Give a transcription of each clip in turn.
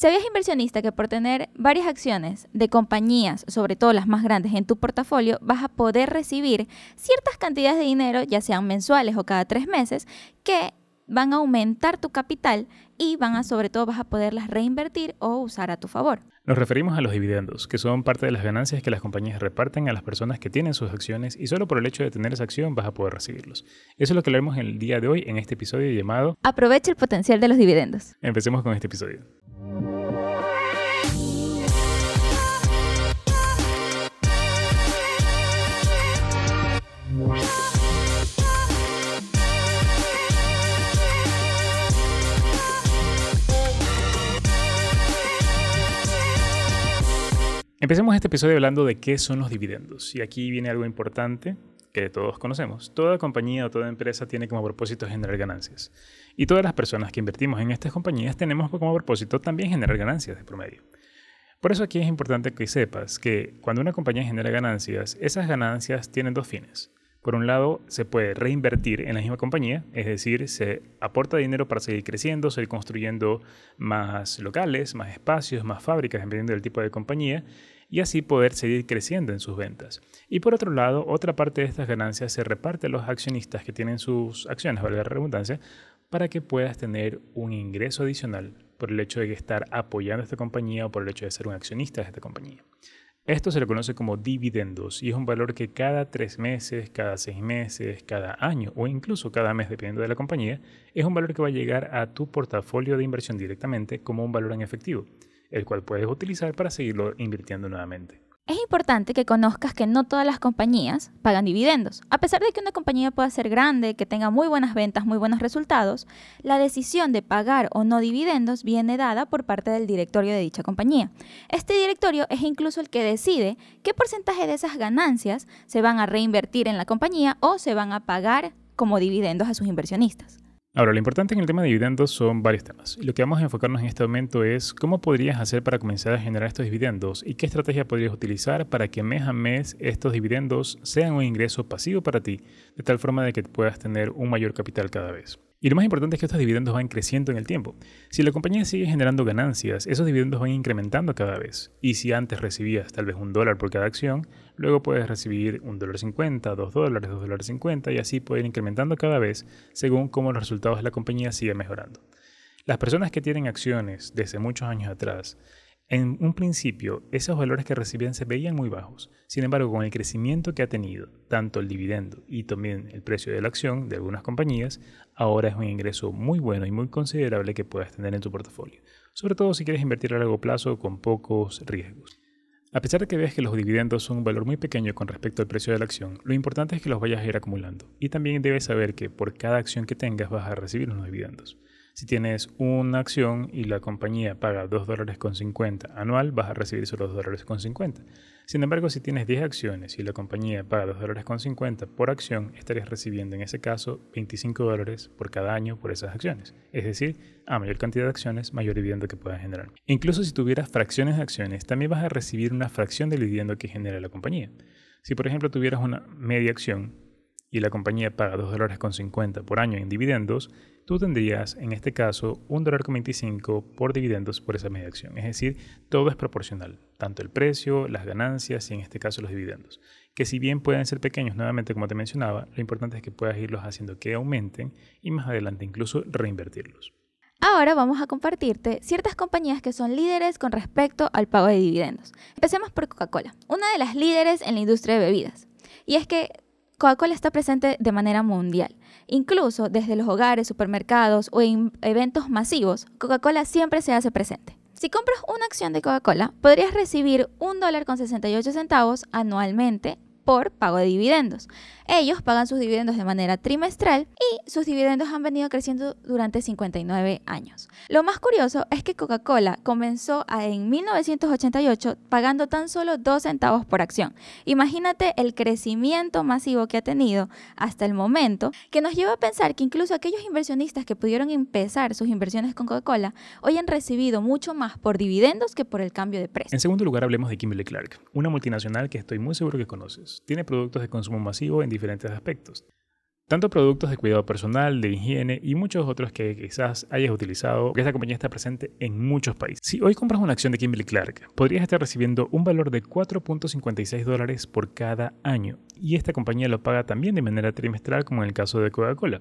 ¿Sabías inversionista que por tener varias acciones de compañías, sobre todo las más grandes en tu portafolio, vas a poder recibir ciertas cantidades de dinero, ya sean mensuales o cada tres meses, que van a aumentar tu capital y van a sobre todo vas a poderlas reinvertir o usar a tu favor? Nos referimos a los dividendos, que son parte de las ganancias que las compañías reparten a las personas que tienen sus acciones y solo por el hecho de tener esa acción vas a poder recibirlos. Eso es lo que en el día de hoy en este episodio llamado Aprovecha el potencial de los dividendos. Empecemos con este episodio. Empecemos este episodio hablando de qué son los dividendos. Y aquí viene algo importante que todos conocemos. Toda compañía o toda empresa tiene como propósito generar ganancias. Y todas las personas que invertimos en estas compañías tenemos como propósito también generar ganancias de promedio. Por eso aquí es importante que sepas que cuando una compañía genera ganancias, esas ganancias tienen dos fines. Por un lado, se puede reinvertir en la misma compañía, es decir, se aporta dinero para seguir creciendo, seguir construyendo más locales, más espacios, más fábricas, dependiendo del tipo de compañía, y así poder seguir creciendo en sus ventas. Y por otro lado, otra parte de estas ganancias se reparte a los accionistas que tienen sus acciones, valga la redundancia, para que puedas tener un ingreso adicional por el hecho de estar apoyando a esta compañía o por el hecho de ser un accionista de esta compañía. Esto se le conoce como dividendos y es un valor que cada tres meses, cada seis meses, cada año o incluso cada mes, dependiendo de la compañía, es un valor que va a llegar a tu portafolio de inversión directamente como un valor en efectivo, el cual puedes utilizar para seguirlo invirtiendo nuevamente. Es importante que conozcas que no todas las compañías pagan dividendos. A pesar de que una compañía pueda ser grande, que tenga muy buenas ventas, muy buenos resultados, la decisión de pagar o no dividendos viene dada por parte del directorio de dicha compañía. Este directorio es incluso el que decide qué porcentaje de esas ganancias se van a reinvertir en la compañía o se van a pagar como dividendos a sus inversionistas. Ahora, lo importante en el tema de dividendos son varios temas. Lo que vamos a enfocarnos en este momento es cómo podrías hacer para comenzar a generar estos dividendos y qué estrategia podrías utilizar para que mes a mes estos dividendos sean un ingreso pasivo para ti, de tal forma de que puedas tener un mayor capital cada vez. Y lo más importante es que estos dividendos van creciendo en el tiempo. Si la compañía sigue generando ganancias, esos dividendos van incrementando cada vez. Y si antes recibías tal vez un dólar por cada acción, luego puedes recibir un dólar cincuenta, dos dólares, dos dólares cincuenta y así puede ir incrementando cada vez según cómo los resultados de la compañía siguen mejorando. Las personas que tienen acciones desde muchos años atrás en un principio, esos valores que recibían se veían muy bajos. Sin embargo, con el crecimiento que ha tenido, tanto el dividendo y también el precio de la acción de algunas compañías, ahora es un ingreso muy bueno y muy considerable que puedas tener en tu portafolio. Sobre todo si quieres invertir a largo plazo con pocos riesgos. A pesar de que veas que los dividendos son un valor muy pequeño con respecto al precio de la acción, lo importante es que los vayas a ir acumulando. Y también debes saber que por cada acción que tengas vas a recibir unos dividendos. Si tienes una acción y la compañía paga 2 dólares con 50 anual, vas a recibir solo 2 dólares con 50. Sin embargo, si tienes 10 acciones y la compañía paga 2 dólares con 50 por acción, estarías recibiendo en ese caso 25 dólares por cada año por esas acciones. Es decir, a mayor cantidad de acciones, mayor dividendo que puedas generar. Incluso si tuvieras fracciones de acciones, también vas a recibir una fracción del dividendo que genera la compañía. Si por ejemplo tuvieras una media acción y la compañía paga 2 dólares con 50 por año en dividendos, tú tendrías en este caso un dólar con 25 por dividendos por esa media acción. Es decir, todo es proporcional, tanto el precio, las ganancias y en este caso los dividendos. Que si bien pueden ser pequeños, nuevamente como te mencionaba, lo importante es que puedas irlos haciendo que aumenten y más adelante incluso reinvertirlos. Ahora vamos a compartirte ciertas compañías que son líderes con respecto al pago de dividendos. Empecemos por Coca-Cola, una de las líderes en la industria de bebidas. Y es que Coca-Cola está presente de manera mundial. Incluso desde los hogares, supermercados o en eventos masivos, Coca-Cola siempre se hace presente. Si compras una acción de Coca-Cola, podrías recibir un dólar con 68 centavos anualmente por pago de dividendos. Ellos pagan sus dividendos de manera trimestral y sus dividendos han venido creciendo durante 59 años. Lo más curioso es que Coca-Cola comenzó en 1988 pagando tan solo 2 centavos por acción. Imagínate el crecimiento masivo que ha tenido hasta el momento, que nos lleva a pensar que incluso aquellos inversionistas que pudieron empezar sus inversiones con Coca-Cola hoy han recibido mucho más por dividendos que por el cambio de precio. En segundo lugar, hablemos de Kimberly Clark, una multinacional que estoy muy seguro que conoces. Tiene productos de consumo masivo en diferentes aspectos. Tanto productos de cuidado personal, de higiene y muchos otros que quizás hayas utilizado, que esta compañía está presente en muchos países. Si hoy compras una acción de Kimberly Clark, podrías estar recibiendo un valor de 4.56 dólares por cada año. Y esta compañía lo paga también de manera trimestral, como en el caso de Coca-Cola.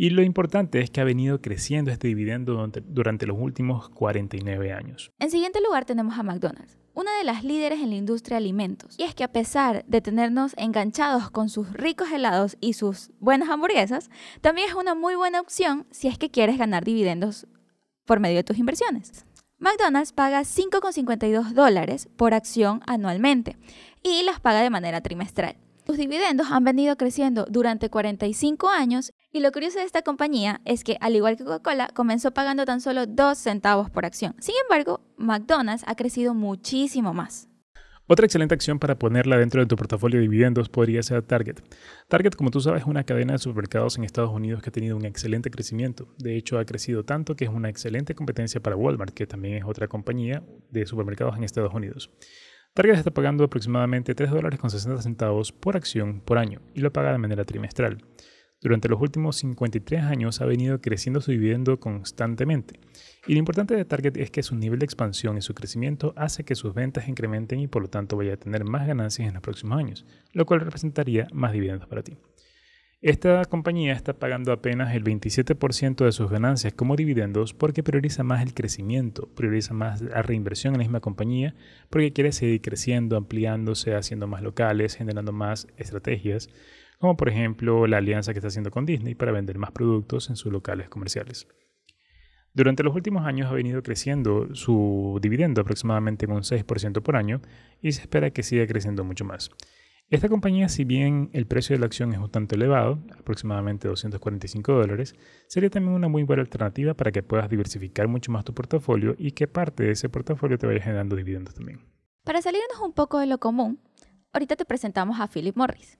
Y lo importante es que ha venido creciendo este dividendo durante los últimos 49 años. En siguiente lugar tenemos a McDonald's una de las líderes en la industria de alimentos. Y es que a pesar de tenernos enganchados con sus ricos helados y sus buenas hamburguesas, también es una muy buena opción si es que quieres ganar dividendos por medio de tus inversiones. McDonald's paga 5,52 dólares por acción anualmente y las paga de manera trimestral. Sus dividendos han venido creciendo durante 45 años y lo curioso de esta compañía es que, al igual que Coca-Cola, comenzó pagando tan solo 2 centavos por acción. Sin embargo, McDonald's ha crecido muchísimo más. Otra excelente acción para ponerla dentro de tu portafolio de dividendos podría ser Target. Target, como tú sabes, es una cadena de supermercados en Estados Unidos que ha tenido un excelente crecimiento. De hecho, ha crecido tanto que es una excelente competencia para Walmart, que también es otra compañía de supermercados en Estados Unidos. Target está pagando aproximadamente 3 dólares con 60 centavos por acción por año y lo paga de manera trimestral. Durante los últimos 53 años ha venido creciendo su dividendo constantemente. Y lo importante de Target es que su nivel de expansión y su crecimiento hace que sus ventas incrementen y por lo tanto vaya a tener más ganancias en los próximos años, lo cual representaría más dividendos para ti. Esta compañía está pagando apenas el 27% de sus ganancias como dividendos porque prioriza más el crecimiento, prioriza más la reinversión en la misma compañía porque quiere seguir creciendo, ampliándose, haciendo más locales, generando más estrategias, como por ejemplo la alianza que está haciendo con Disney para vender más productos en sus locales comerciales. Durante los últimos años ha venido creciendo su dividendo aproximadamente en un 6% por año y se espera que siga creciendo mucho más. Esta compañía, si bien el precio de la acción es un tanto elevado, aproximadamente 245 dólares, sería también una muy buena alternativa para que puedas diversificar mucho más tu portafolio y que parte de ese portafolio te vaya generando dividendos también. Para salirnos un poco de lo común, ahorita te presentamos a Philip Morris.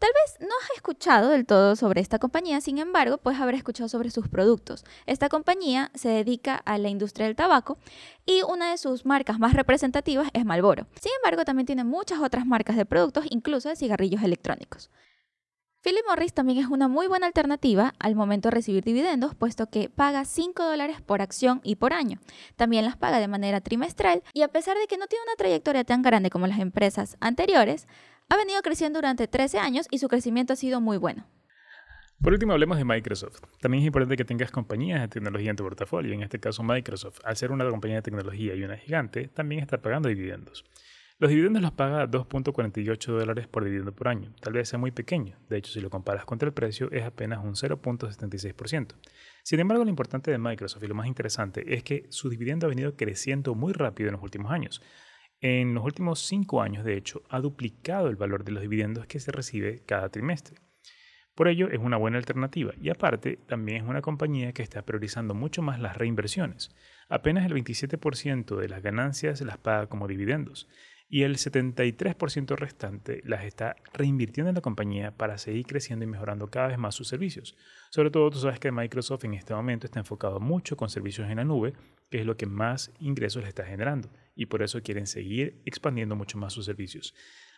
Tal vez no has escuchado del todo sobre esta compañía, sin embargo, puedes haber escuchado sobre sus productos. Esta compañía se dedica a la industria del tabaco y una de sus marcas más representativas es Marlboro. Sin embargo, también tiene muchas otras marcas de productos, incluso de cigarrillos electrónicos. Philip Morris también es una muy buena alternativa al momento de recibir dividendos, puesto que paga 5 dólares por acción y por año. También las paga de manera trimestral y a pesar de que no tiene una trayectoria tan grande como las empresas anteriores, ha venido creciendo durante 13 años y su crecimiento ha sido muy bueno. Por último, hablemos de Microsoft. También es importante que tengas compañías de tecnología en tu portafolio. En este caso, Microsoft, al ser una compañía de tecnología y una gigante, también está pagando dividendos. Los dividendos los paga 2.48 dólares por dividendo por año. Tal vez sea muy pequeño. De hecho, si lo comparas contra el precio, es apenas un 0.76%. Sin embargo, lo importante de Microsoft y lo más interesante es que su dividendo ha venido creciendo muy rápido en los últimos años. En los últimos cinco años, de hecho, ha duplicado el valor de los dividendos que se recibe cada trimestre. Por ello, es una buena alternativa y aparte, también es una compañía que está priorizando mucho más las reinversiones. Apenas el 27% de las ganancias las paga como dividendos y el 73% restante las está reinvirtiendo en la compañía para seguir creciendo y mejorando cada vez más sus servicios. Sobre todo, tú sabes que Microsoft en este momento está enfocado mucho con servicios en la nube, que es lo que más ingresos le está generando, y por eso quieren seguir expandiendo mucho más sus servicios.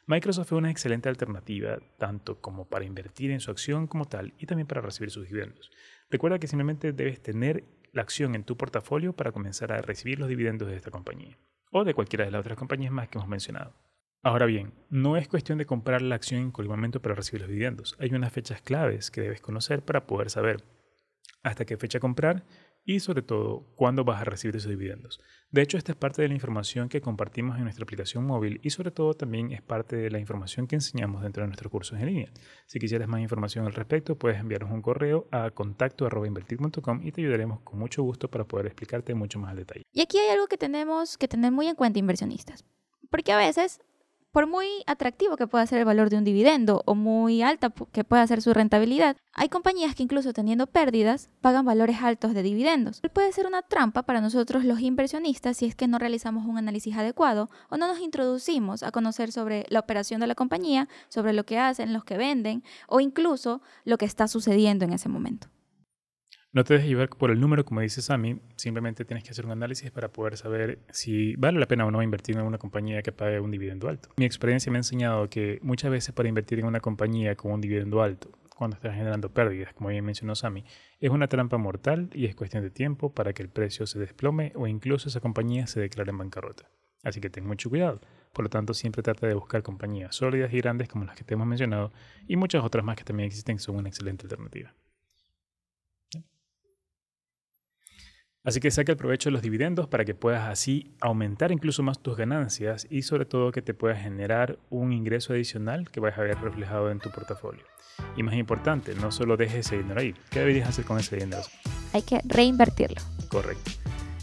Microsoft es una excelente alternativa tanto como para invertir en su acción como tal y también para recibir sus dividendos. Recuerda que simplemente debes tener la acción en tu portafolio para comenzar a recibir los dividendos de esta compañía o de cualquiera de las otras compañías más que hemos mencionado. Ahora bien, no es cuestión de comprar la acción en cualquier momento para recibir los dividendos. Hay unas fechas claves que debes conocer para poder saber hasta qué fecha comprar y sobre todo cuándo vas a recibir esos dividendos. De hecho, esta es parte de la información que compartimos en nuestra aplicación móvil y sobre todo también es parte de la información que enseñamos dentro de nuestros cursos en línea. Si quisieras más información al respecto, puedes enviarnos un correo a contacto.invertir.com y te ayudaremos con mucho gusto para poder explicarte mucho más al detalle. Y aquí hay algo que tenemos que tener muy en cuenta inversionistas, porque a veces por muy atractivo que pueda ser el valor de un dividendo o muy alta que pueda ser su rentabilidad, hay compañías que incluso teniendo pérdidas pagan valores altos de dividendos. Puede ser una trampa para nosotros los inversionistas si es que no realizamos un análisis adecuado o no nos introducimos a conocer sobre la operación de la compañía, sobre lo que hacen, los que venden o incluso lo que está sucediendo en ese momento. No te dejes llevar por el número, como dice Sammy, simplemente tienes que hacer un análisis para poder saber si vale la pena o no invertir en una compañía que pague un dividendo alto. Mi experiencia me ha enseñado que muchas veces para invertir en una compañía con un dividendo alto cuando estás generando pérdidas, como bien mencionó Sami, es una trampa mortal y es cuestión de tiempo para que el precio se desplome o incluso esa compañía se declare en bancarrota. Así que ten mucho cuidado. Por lo tanto, siempre trata de buscar compañías sólidas y grandes como las que te hemos mencionado y muchas otras más que también existen son una excelente alternativa. Así que saca el provecho de los dividendos para que puedas así aumentar incluso más tus ganancias y sobre todo que te puedas generar un ingreso adicional que vayas a ver reflejado en tu portafolio. Y más importante, no solo dejes ese dinero ahí. ¿Qué deberías hacer con ese dinero? Hay que reinvertirlo. Correcto.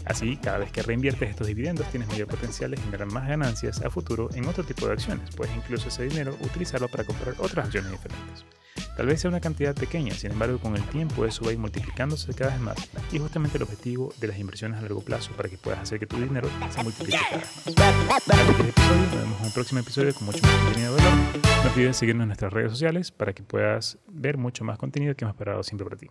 Así, cada vez que reinviertes estos dividendos, tienes mayor potencial de generar más ganancias a futuro en otro tipo de acciones. Puedes incluso ese dinero utilizarlo para comprar otras acciones diferentes. Tal vez sea una cantidad pequeña, sin embargo con el tiempo eso va a ir multiplicándose cada vez más y justamente el objetivo de las inversiones a largo plazo para que puedas hacer que tu dinero se multiplique cada vez más. episodio, nos vemos en un próximo episodio con mucho más contenido de valor. No olvides seguirnos en nuestras redes sociales para que puedas ver mucho más contenido que hemos preparado siempre para ti.